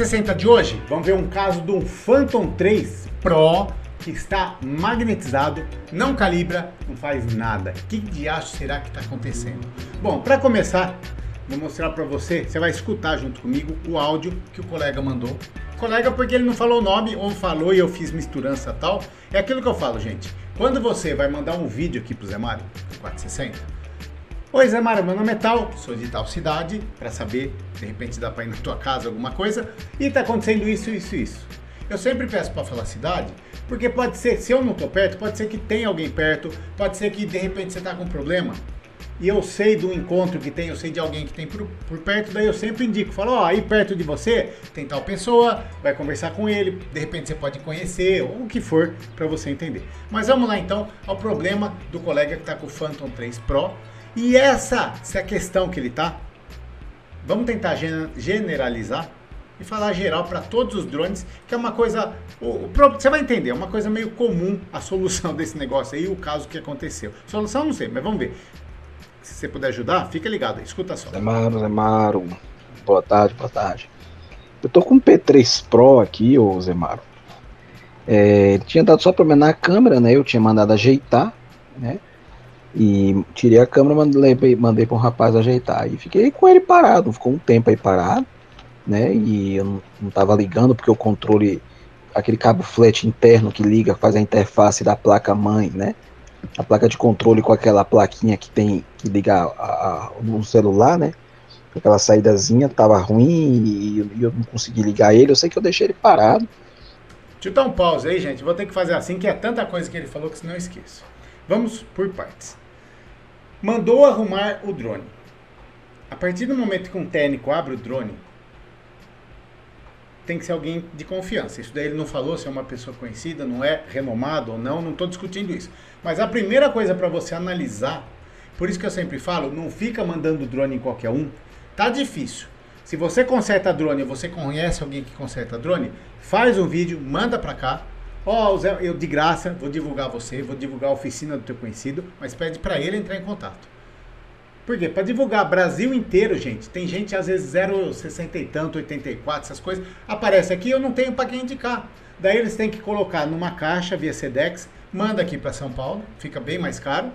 460 de hoje, vamos ver um caso do Phantom 3 Pro que está magnetizado, não calibra, não faz nada. Que de acho será que está acontecendo? Bom, para começar, vou mostrar para você, você vai escutar junto comigo o áudio que o colega mandou. Colega porque ele não falou o nome ou falou e eu fiz misturança tal. É aquilo que eu falo, gente. Quando você vai mandar um vídeo aqui pro Zé Mário, 460, Oi Zé Mário, meu nome é tal, sou de tal cidade, para saber, de repente dá para ir na tua casa alguma coisa, e tá acontecendo isso, isso, isso. Eu sempre peço para falar cidade, porque pode ser, se eu não tô perto, pode ser que tenha alguém perto, pode ser que de repente você tá com um problema, e eu sei do encontro que tem, eu sei de alguém que tem por, por perto, daí eu sempre indico, falo, ó, oh, aí perto de você tem tal pessoa, vai conversar com ele, de repente você pode conhecer, ou o que for, para você entender. Mas vamos lá então ao problema do colega que está com o Phantom 3 Pro, e essa, essa é a questão que ele tá. Vamos tentar generalizar e falar geral para todos os drones, que é uma coisa. Você vai entender, é uma coisa meio comum a solução desse negócio aí, o caso que aconteceu. Solução não sei, mas vamos ver. Se você puder ajudar, fica ligado, escuta só. Zemaro, Zemaro, boa tarde, boa tarde. Eu tô com o P3 Pro aqui, ô Zemaro. É, tinha dado só para menar a câmera, né? Eu tinha mandado ajeitar, né? E tirei a câmera, mandei, mandei para um rapaz ajeitar. E fiquei com ele parado, ficou um tempo aí parado, né? E eu não, não tava ligando porque o controle, aquele cabo flat interno que liga, faz a interface da placa mãe, né? A placa de controle com aquela plaquinha que tem que liga a, no celular, né? Aquela saídazinha tava ruim e, e eu não consegui ligar ele. Eu sei que eu deixei ele parado. Deixa eu dar um pause aí, gente. Vou ter que fazer assim, que é tanta coisa que ele falou que senão eu esqueço. Vamos por partes mandou arrumar o drone. A partir do momento que um técnico abre o drone, tem que ser alguém de confiança. Isso daí ele não falou se é uma pessoa conhecida, não é renomado ou não, não estou discutindo isso. Mas a primeira coisa para você analisar, por isso que eu sempre falo, não fica mandando drone em qualquer um. Tá difícil. Se você conserta drone, você conhece alguém que conserta drone, faz um vídeo, manda para cá, Ó, oh, eu de graça vou divulgar você, vou divulgar a oficina do teu conhecido, mas pede para ele entrar em contato. Por quê? Para divulgar Brasil inteiro, gente. Tem gente às vezes 0,60 e tanto, 84, essas coisas. Aparece aqui, eu não tenho para quem indicar. Daí eles têm que colocar numa caixa via Sedex, manda aqui para São Paulo, fica bem mais caro,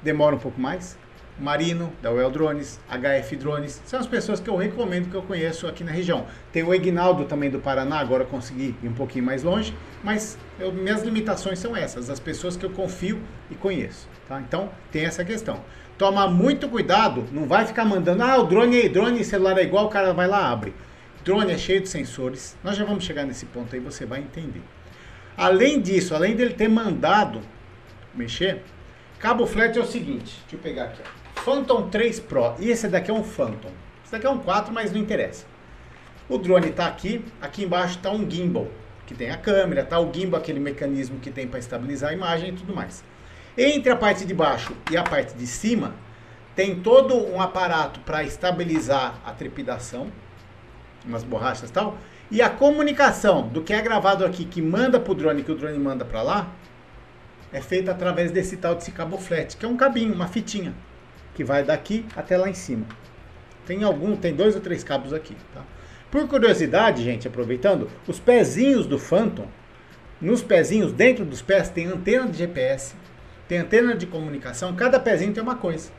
demora um pouco mais. Marino, da Well Drones, HF Drones, são as pessoas que eu recomendo que eu conheço aqui na região. Tem o Egnaldo também do Paraná, agora consegui ir um pouquinho mais longe, mas eu, minhas limitações são essas, as pessoas que eu confio e conheço. Tá? Então tem essa questão. Toma muito cuidado, não vai ficar mandando, ah, o drone drone celular é igual, o cara vai lá abre. Drone é cheio de sensores, nós já vamos chegar nesse ponto aí, você vai entender. Além disso, além dele ter mandado mexer, cabo flat é o seguinte, deixa eu pegar aqui, ó. Phantom 3 Pro. E esse daqui é um Phantom. Esse daqui é um 4, mas não interessa. O drone está aqui. Aqui embaixo está um gimbal, que tem a câmera, tá o gimbal, aquele mecanismo que tem para estabilizar a imagem e tudo mais. Entre a parte de baixo e a parte de cima, tem todo um aparato para estabilizar a trepidação, umas borrachas e tal, e a comunicação do que é gravado aqui, que manda para o drone, que o drone manda para lá, é feita através desse tal de cabo flat, que é um cabinho, uma fitinha que vai daqui até lá em cima. Tem algum, tem dois ou três cabos aqui, tá? Por curiosidade, gente, aproveitando, os pezinhos do Phantom, nos pezinhos, dentro dos pés, tem antena de GPS, tem antena de comunicação, cada pezinho tem uma coisa.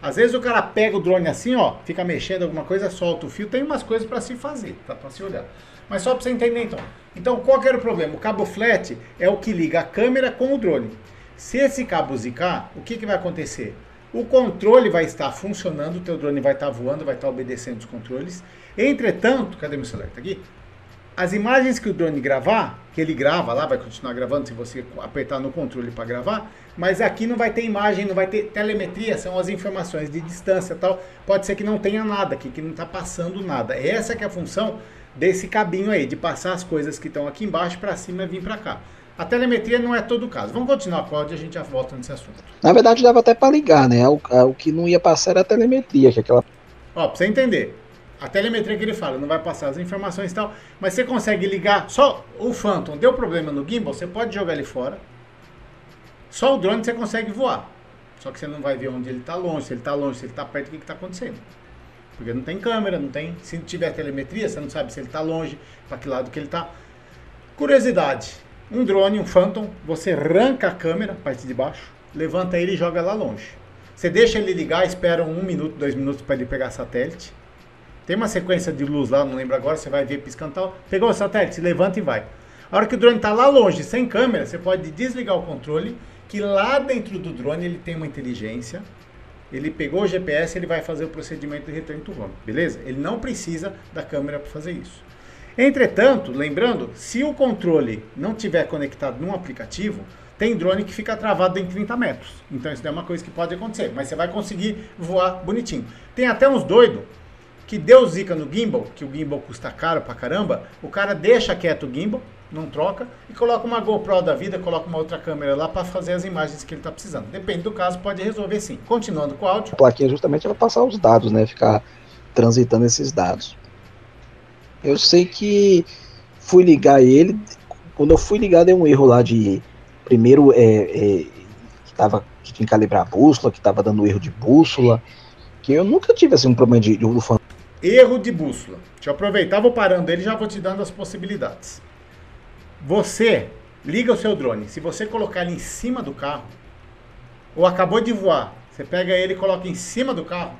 Às vezes o cara pega o drone assim, ó, fica mexendo alguma coisa, solta o fio, tem umas coisas para se fazer, tá? Para se olhar. Mas só para você entender então. Então, qual que era o problema? O cabo flat é o que liga a câmera com o drone. Se esse cabo zicar, o que, que vai acontecer? O controle vai estar funcionando, o teu drone vai estar voando, vai estar obedecendo os controles. Entretanto, cadê meu celular? Tá aqui? As imagens que o drone gravar, que ele grava lá, vai continuar gravando se você apertar no controle para gravar, mas aqui não vai ter imagem, não vai ter telemetria, são as informações de distância tal. Pode ser que não tenha nada aqui, que não está passando nada. Essa que é a função desse cabinho aí, de passar as coisas que estão aqui embaixo para cima e vir para cá. A telemetria não é todo o caso. Vamos continuar, Cláudio, e a gente já volta nesse assunto. Na verdade, dava até para ligar, né? O, o, que não ia passar era a telemetria, que é aquela. Ó, pra você entender. A telemetria que ele fala, não vai passar as informações e tal, mas você consegue ligar só o Phantom. Deu problema no gimbal, você pode jogar ele fora. Só o drone você consegue voar. Só que você não vai ver onde ele está longe, se ele está longe, se ele está perto, o que está acontecendo. Porque não tem câmera, não tem. Se tiver telemetria, você não sabe se ele está longe, para que lado que ele está. Curiosidade: um drone, um Phantom, você arranca a câmera, parte de baixo, levanta ele e joga lá longe. Você deixa ele ligar, espera um minuto, dois minutos para ele pegar satélite. Tem uma sequência de luz lá, não lembro agora, você vai ver piscando tal. Pegou o satélite, levanta e vai. A hora que o drone está lá longe, sem câmera, você pode desligar o controle, que lá dentro do drone ele tem uma inteligência ele pegou o GPS, ele vai fazer o procedimento de return to home, beleza? Ele não precisa da câmera para fazer isso. Entretanto, lembrando, se o controle não tiver conectado num aplicativo, tem drone que fica travado em 30 metros. Então isso é uma coisa que pode acontecer, mas você vai conseguir voar bonitinho. Tem até uns doidos que deu zica no gimbal, que o gimbal custa caro pra caramba, o cara deixa quieto o gimbal, não troca, e coloca uma GoPro da vida, coloca uma outra câmera lá para fazer as imagens que ele está precisando. Depende do caso, pode resolver sim. Continuando com o áudio. A plaquinha justamente ela passar os dados, né? Ficar transitando esses dados. Eu sei que fui ligar ele, quando eu fui ligar deu um erro lá de primeiro é, é, que tava que tinha que calibrar a bússola, que estava dando erro de bússola, que eu nunca tive assim um problema de, de Erro de bússola. Deixa eu aproveitar, vou parando ele já vou te dando as possibilidades. Você liga o seu drone. Se você colocar ele em cima do carro, ou acabou de voar, você pega ele e coloca em cima do carro.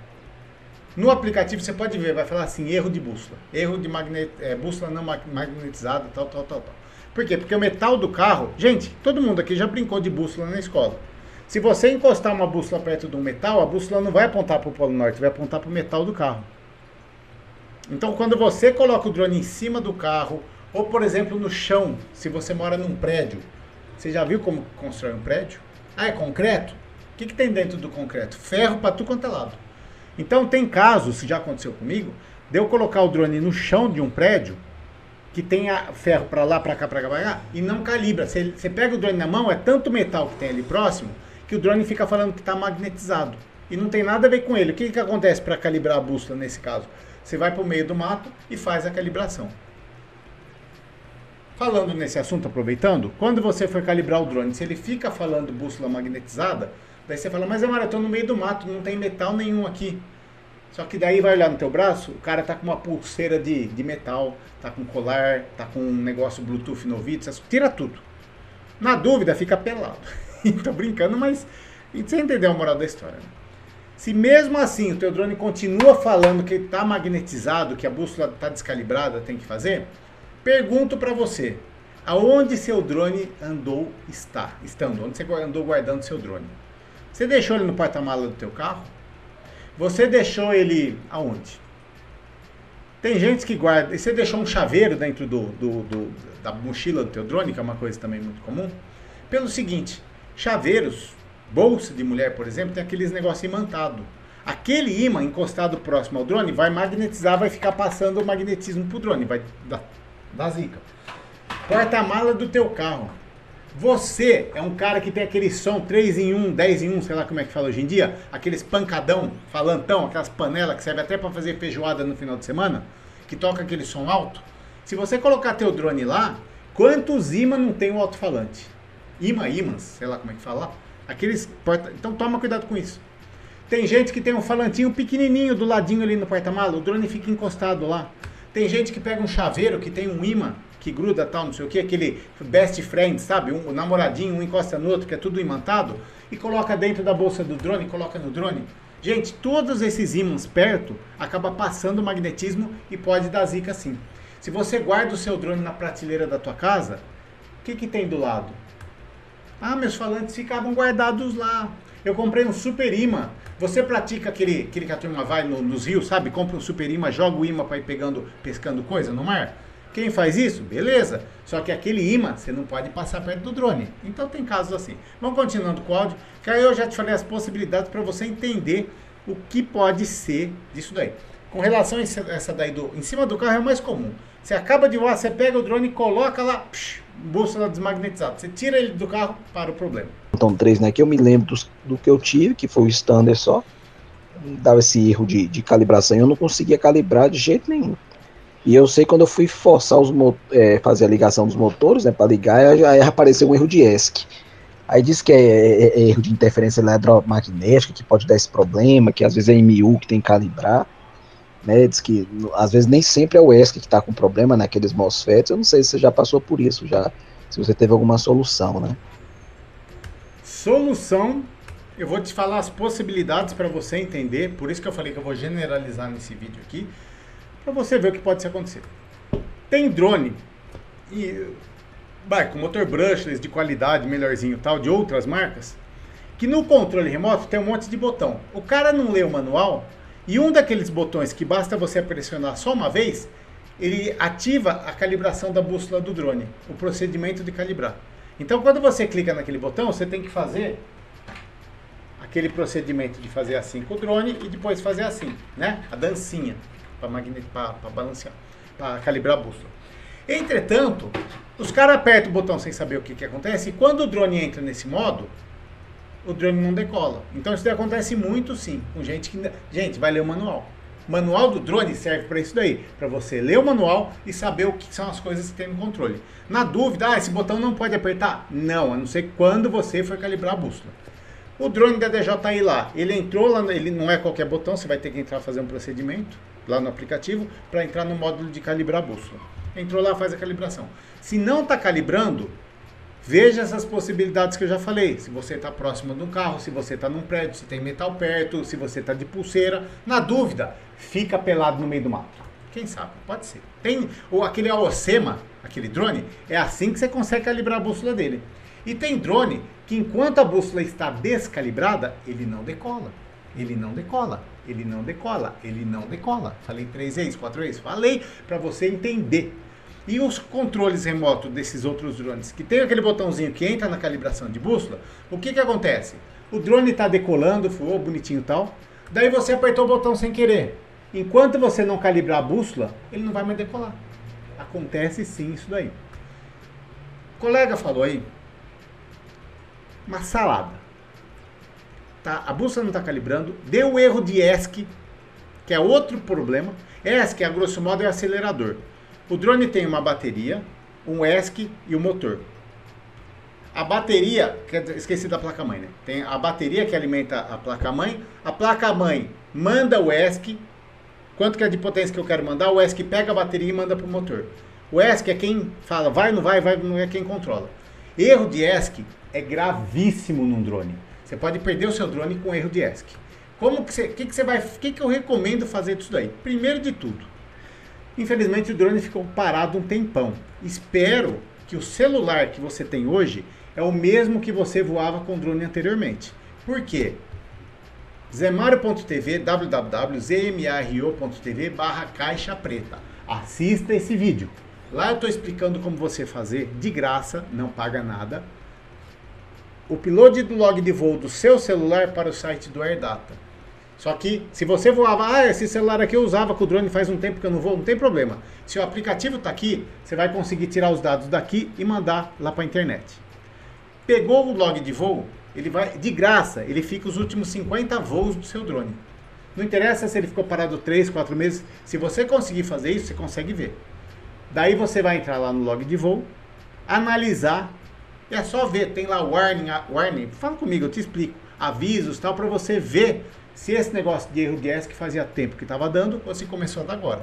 No aplicativo você pode ver, vai falar assim, erro de bússola. Erro de magnet, é, bússola não magnetizada, tal, tal, tal, tal. Por quê? Porque o metal do carro... Gente, todo mundo aqui já brincou de bússola na escola. Se você encostar uma bússola perto de um metal, a bússola não vai apontar para o Polo Norte, vai apontar para o metal do carro. Então, quando você coloca o drone em cima do carro ou, por exemplo, no chão, se você mora num prédio. Você já viu como constrói um prédio? Ah, é concreto? O que, que tem dentro do concreto? Ferro para tu quanto é lado. Então, tem casos, já aconteceu comigo, de eu colocar o drone no chão de um prédio que tenha ferro para lá, para cá, para cá, para cá, e não calibra. Você, você pega o drone na mão, é tanto metal que tem ali próximo, que o drone fica falando que está magnetizado. E não tem nada a ver com ele. O que, que acontece para calibrar a bússola nesse caso? Você vai para o meio do mato e faz a calibração. Falando nesse assunto, aproveitando, quando você for calibrar o drone, se ele fica falando bússola magnetizada, daí você fala, mas Amara, eu estou no meio do mato, não tem metal nenhum aqui. Só que daí vai olhar no teu braço, o cara tá com uma pulseira de, de metal, tá com colar, tá com um negócio Bluetooth no ouvido, tira tudo. Na dúvida, fica pelado. Tô brincando, mas você entendeu a moral da história. Né? Se mesmo assim o teu drone continua falando que está magnetizado, que a bússola está descalibrada, tem que fazer, Pergunto para você, aonde seu drone andou está, estando? Onde você andou guardando seu drone? Você deixou ele no porta-mala do teu carro? Você deixou ele aonde? Tem gente que guarda. E você deixou um chaveiro dentro do, do, do, da mochila do teu drone, que é uma coisa também muito comum? Pelo seguinte, chaveiros, bolsa de mulher, por exemplo, tem aqueles negócios imantados. Aquele imã encostado próximo ao drone vai magnetizar, vai ficar passando o magnetismo pro drone, vai dar da zica. Porta-mala do teu carro. Você é um cara que tem aquele som 3 em 1, 10 em 1, sei lá como é que fala hoje em dia, aqueles pancadão, falantão, aquelas panelas que serve até para fazer feijoada no final de semana, que toca aquele som alto. Se você colocar teu drone lá, quantos imãs não tem o alto-falante? Imã, imãs, sei lá como é que fala. Aqueles porta... Então toma cuidado com isso. Tem gente que tem um falantinho pequenininho do ladinho ali no porta-mala, o drone fica encostado lá. Tem gente que pega um chaveiro que tem um imã que gruda tal, não sei o que, aquele best friend, sabe? Um, namoradinho, um encosta no outro, que é tudo imantado, e coloca dentro da bolsa do drone, coloca no drone. Gente, todos esses ímãs perto acaba passando o magnetismo e pode dar zica sim. Se você guarda o seu drone na prateleira da tua casa, o que, que tem do lado? Ah, meus falantes ficavam guardados lá. Eu comprei um super imã. Você pratica aquele, aquele que a turma vai no, nos rios, sabe? Compra um super imã, joga o imã para ir pegando, pescando coisa no mar. Quem faz isso? Beleza. Só que aquele imã você não pode passar perto do drone. Então tem casos assim. Vamos continuando com o áudio, que aí eu já te falei as possibilidades para você entender o que pode ser disso daí. Com relação a essa daí do em cima do carro é o mais comum. Você acaba de voar, você pega o drone e coloca lá, psh, bússola desmagnetizada. Você tira ele do carro para o problema. Então, três, né? Que eu me lembro do, do que eu tive, que foi o standard só. Dava esse erro de, de calibração eu não conseguia calibrar de jeito nenhum. E eu sei quando eu fui forçar os é, fazer a ligação dos motores, né, para ligar, aí, apareceu um erro de ESC. Aí diz que é, é, é, erro de interferência eletromagnética, que pode dar esse problema, que às vezes é MU que tem que calibrar. né? Diz que às vezes nem sempre é o ESC que está com problema naqueles MOSFETs. Eu não sei se você já passou por isso, já se você teve alguma solução, né? Solução, eu vou te falar as possibilidades para você entender. Por isso que eu falei que eu vou generalizar nesse vídeo aqui, para você ver o que pode acontecer. Tem drone e vai com motor brushless de qualidade melhorzinho tal de outras marcas que no controle remoto tem um monte de botão. O cara não lê o manual e um daqueles botões que basta você pressionar só uma vez, ele ativa a calibração da bússola do drone, o procedimento de calibrar. Então, quando você clica naquele botão, você tem que fazer aquele procedimento de fazer assim com o drone e depois fazer assim, né? A dancinha para balancear, para calibrar a bússola. Entretanto, os caras apertam o botão sem saber o que, que acontece e quando o drone entra nesse modo, o drone não decola. Então isso acontece muito sim, com gente que. Gente, vai ler o manual. O manual do drone serve para isso daí, para você ler o manual e saber o que são as coisas que tem no controle. Na dúvida, ah, esse botão não pode apertar? Não, a não ser quando você for calibrar a bússola. O drone da DJI lá, ele entrou lá, ele não é qualquer botão, você vai ter que entrar fazer um procedimento lá no aplicativo para entrar no módulo de calibrar a bússola. Entrou lá, faz a calibração. Se não está calibrando, Veja essas possibilidades que eu já falei. Se você está próximo de um carro, se você está num prédio, se tem metal perto, se você está de pulseira. Na dúvida, fica pelado no meio do mato. Quem sabe? Pode ser. Tem ou aquele Aocema, aquele drone, é assim que você consegue calibrar a bússola dele. E tem drone que enquanto a bússola está descalibrada, ele não decola. Ele não decola. Ele não decola. Ele não decola. Falei três vezes, quatro vezes. Falei para você entender. E os controles remotos desses outros drones, que tem aquele botãozinho que entra na calibração de bússola, o que, que acontece? O drone está decolando, voou bonitinho e tal, daí você apertou o botão sem querer. Enquanto você não calibrar a bússola, ele não vai mais decolar. Acontece sim isso daí. O colega falou aí, uma salada. Tá? A bússola não está calibrando, deu erro de ESC, que é outro problema. ESC, a grosso modo, é acelerador. O drone tem uma bateria, um ESC e um motor. A bateria, esqueci da placa-mãe, né? Tem a bateria que alimenta a placa-mãe. A placa-mãe manda o ESC. Quanto que é de potência que eu quero mandar? O ESC pega a bateria e manda para o motor. O ESC é quem fala vai, não vai, vai, não é quem controla. Erro de ESC é gravíssimo num drone. Você pode perder o seu drone com erro de ESC. Como que você, que, que você vai, que, que eu recomendo fazer disso daí? Primeiro de tudo, Infelizmente o drone ficou parado um tempão. Espero que o celular que você tem hoje é o mesmo que você voava com o drone anteriormente. Por quê? Zemario.tv, www.zmaro.tv barra caixa preta. Assista esse vídeo. Lá eu estou explicando como você fazer de graça, não paga nada. O upload do log de voo do seu celular para o site do AirData. Só que se você voava, ah, esse celular aqui eu usava com o drone faz um tempo que eu não vou, não tem problema. Se o aplicativo está aqui, você vai conseguir tirar os dados daqui e mandar lá para a internet. Pegou o log de voo, ele vai de graça, ele fica os últimos 50 voos do seu drone. Não interessa se ele ficou parado 3, 4 meses, se você conseguir fazer isso, você consegue ver. Daí você vai entrar lá no log de voo, analisar, é só ver, tem lá warning, warning, fala comigo, eu te explico, avisos, tal, para você ver se esse negócio de erro de ESC fazia tempo que estava dando ou se começou a dar agora.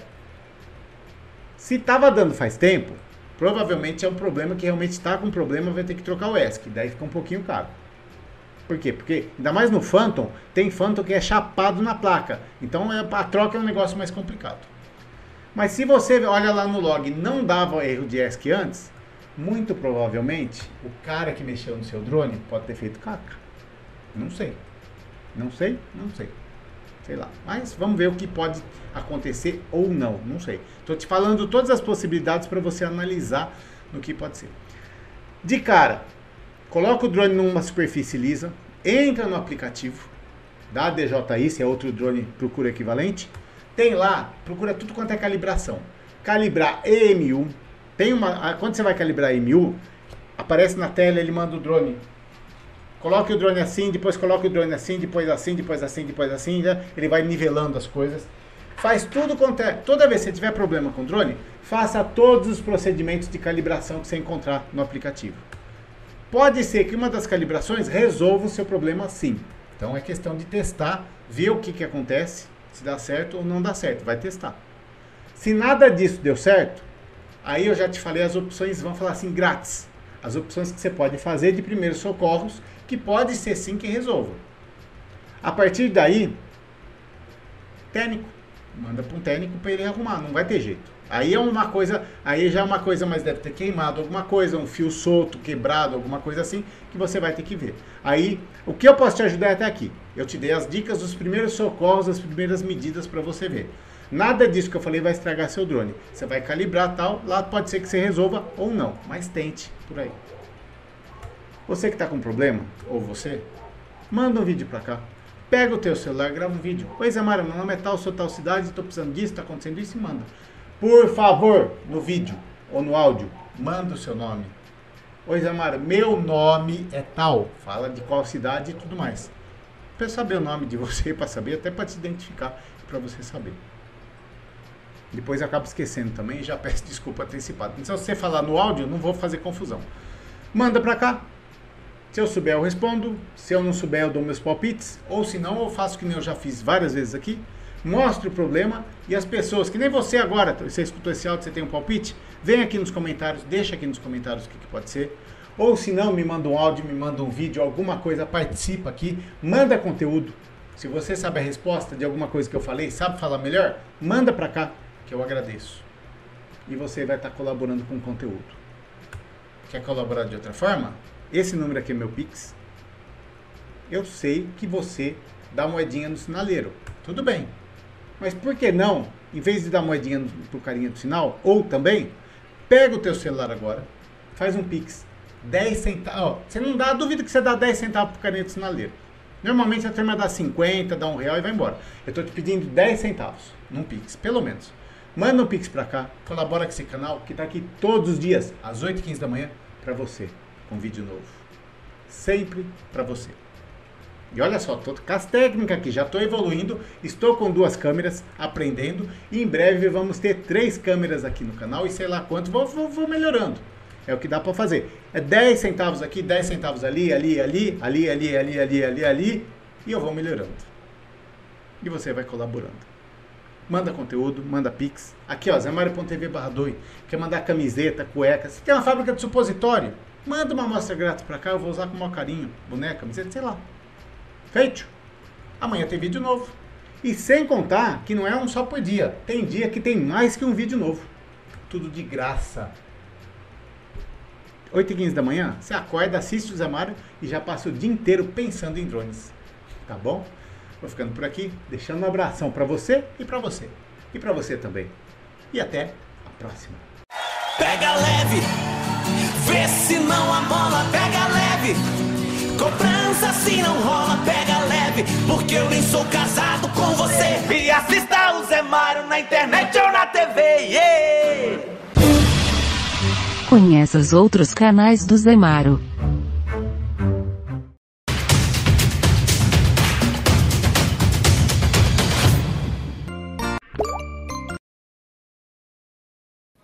Se estava dando faz tempo, provavelmente é um problema que realmente está com problema, vai ter que trocar o ESC, daí fica um pouquinho caro. Por quê? Porque ainda mais no Phantom, tem Phantom que é chapado na placa. Então é, a troca é um negócio mais complicado. Mas se você olha lá no log não dava erro de ESC antes, muito provavelmente o cara que mexeu no seu drone pode ter feito caca. Não sei. Não sei, não sei. Sei lá. Mas vamos ver o que pode acontecer ou não. Não sei. Estou te falando todas as possibilidades para você analisar no que pode ser. De cara, coloca o drone numa superfície lisa, entra no aplicativo da DJI, se é outro drone, procura equivalente. Tem lá, procura tudo quanto é calibração. Calibrar EMU. Tem uma, quando você vai calibrar EMU, aparece na tela, ele manda o drone Coloque o drone assim, depois coloque o drone assim, depois assim, depois assim, depois assim, né? ele vai nivelando as coisas. Faz tudo quanto é. Toda vez que você tiver problema com o drone, faça todos os procedimentos de calibração que você encontrar no aplicativo. Pode ser que uma das calibrações resolva o seu problema sim. Então é questão de testar, ver o que, que acontece, se dá certo ou não dá certo, vai testar. Se nada disso deu certo, aí eu já te falei as opções, vão falar assim, grátis. As opções que você pode fazer de primeiros socorros, que pode ser sim que resolva. A partir daí, técnico. Manda para um técnico para ele arrumar, não vai ter jeito. Aí é uma coisa, aí já é uma coisa, mas deve ter queimado alguma coisa, um fio solto, quebrado, alguma coisa assim, que você vai ter que ver. Aí, o que eu posso te ajudar até aqui? Eu te dei as dicas dos primeiros socorros, as primeiras medidas para você ver. Nada disso que eu falei vai estragar seu drone. Você vai calibrar tal, lá pode ser que você resolva ou não, mas tente por aí. Você que está com problema, ou você, manda um vídeo para cá. Pega o teu celular, grava um vídeo. Oi, Mara, meu nome é tal, sou tal cidade, estou precisando disso, está acontecendo isso manda. Por favor, no vídeo ou no áudio, manda o seu nome. Oi, Zé Mara, meu nome é tal. Fala de qual cidade e tudo mais. Para saber o nome de você, para saber, até para te identificar, para você saber. Depois eu acabo esquecendo também e já peço desculpa antecipada. Então, se você falar no áudio, não vou fazer confusão. Manda para cá, se eu souber, eu respondo. Se eu não souber, eu dou meus palpites. Ou se não, eu faço que nem eu já fiz várias vezes aqui. Mostre o problema e as pessoas, que nem você agora, você escutou esse áudio, você tem um palpite? Vem aqui nos comentários, deixa aqui nos comentários o que, que pode ser. Ou se não, me manda um áudio, me manda um vídeo, alguma coisa, participa aqui, manda conteúdo. Se você sabe a resposta de alguma coisa que eu falei, sabe falar melhor, manda para cá, que eu agradeço. E você vai estar colaborando com o conteúdo. Quer colaborar de outra forma? esse número aqui é meu Pix, eu sei que você dá moedinha no sinaleiro. Tudo bem. Mas por que não, em vez de dar moedinha pro carinha do sinal, ou também, pega o teu celular agora, faz um Pix, 10 centavos. você não dá, duvido que você dá 10 centavos pro carinha do sinaleiro. Normalmente a turma dá 50, dá um real e vai embora. Eu estou te pedindo 10 centavos num Pix, pelo menos. Manda um Pix para cá, colabora com esse canal que está aqui todos os dias, às 8h15 da manhã, para você com vídeo novo. Sempre para você. E olha só, tô com as técnicas aqui, já estou evoluindo, estou com duas câmeras, aprendendo, e em breve vamos ter três câmeras aqui no canal e sei lá quanto, vou, vou, vou melhorando. É o que dá para fazer. É 10 centavos aqui, 10 centavos ali, ali, ali, ali, ali, ali, ali, ali, ali, e eu vou melhorando. E você vai colaborando. Manda conteúdo, manda pix. Aqui, ó, zemario.tv barra Quer mandar camiseta, cueca. Você tem uma fábrica de supositório? Manda uma amostra grátis pra cá, eu vou usar com o maior carinho. Boneca, camiseta, sei lá. Feito. Amanhã tem vídeo novo. E sem contar que não é um só por dia. Tem dia que tem mais que um vídeo novo. Tudo de graça. 8 e 15 da manhã, você acorda, assiste o Zé Mário e já passa o dia inteiro pensando em drones. Tá bom? Vou ficando por aqui, deixando um abração para você e para você. E para você também. E até a próxima. Pega leve! Vê se não a bola pega leve. Cobrança se não rola, pega leve. Porque eu nem sou casado com você. E assista o Zé Mário na internet ou na TV. Yeah! Conheça os outros canais do Zé Mário.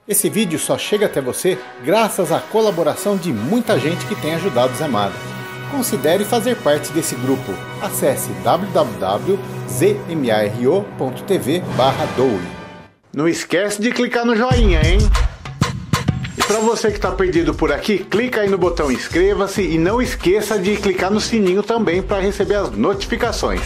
Esse vídeo só chega até você graças à colaboração de muita gente que tem ajudado o Zé Mário. Considere fazer parte desse grupo. Acesse www.zmaro.tv Não esquece de clicar no joinha, hein? Para você que está perdido por aqui, clica aí no botão inscreva-se e não esqueça de clicar no sininho também para receber as notificações.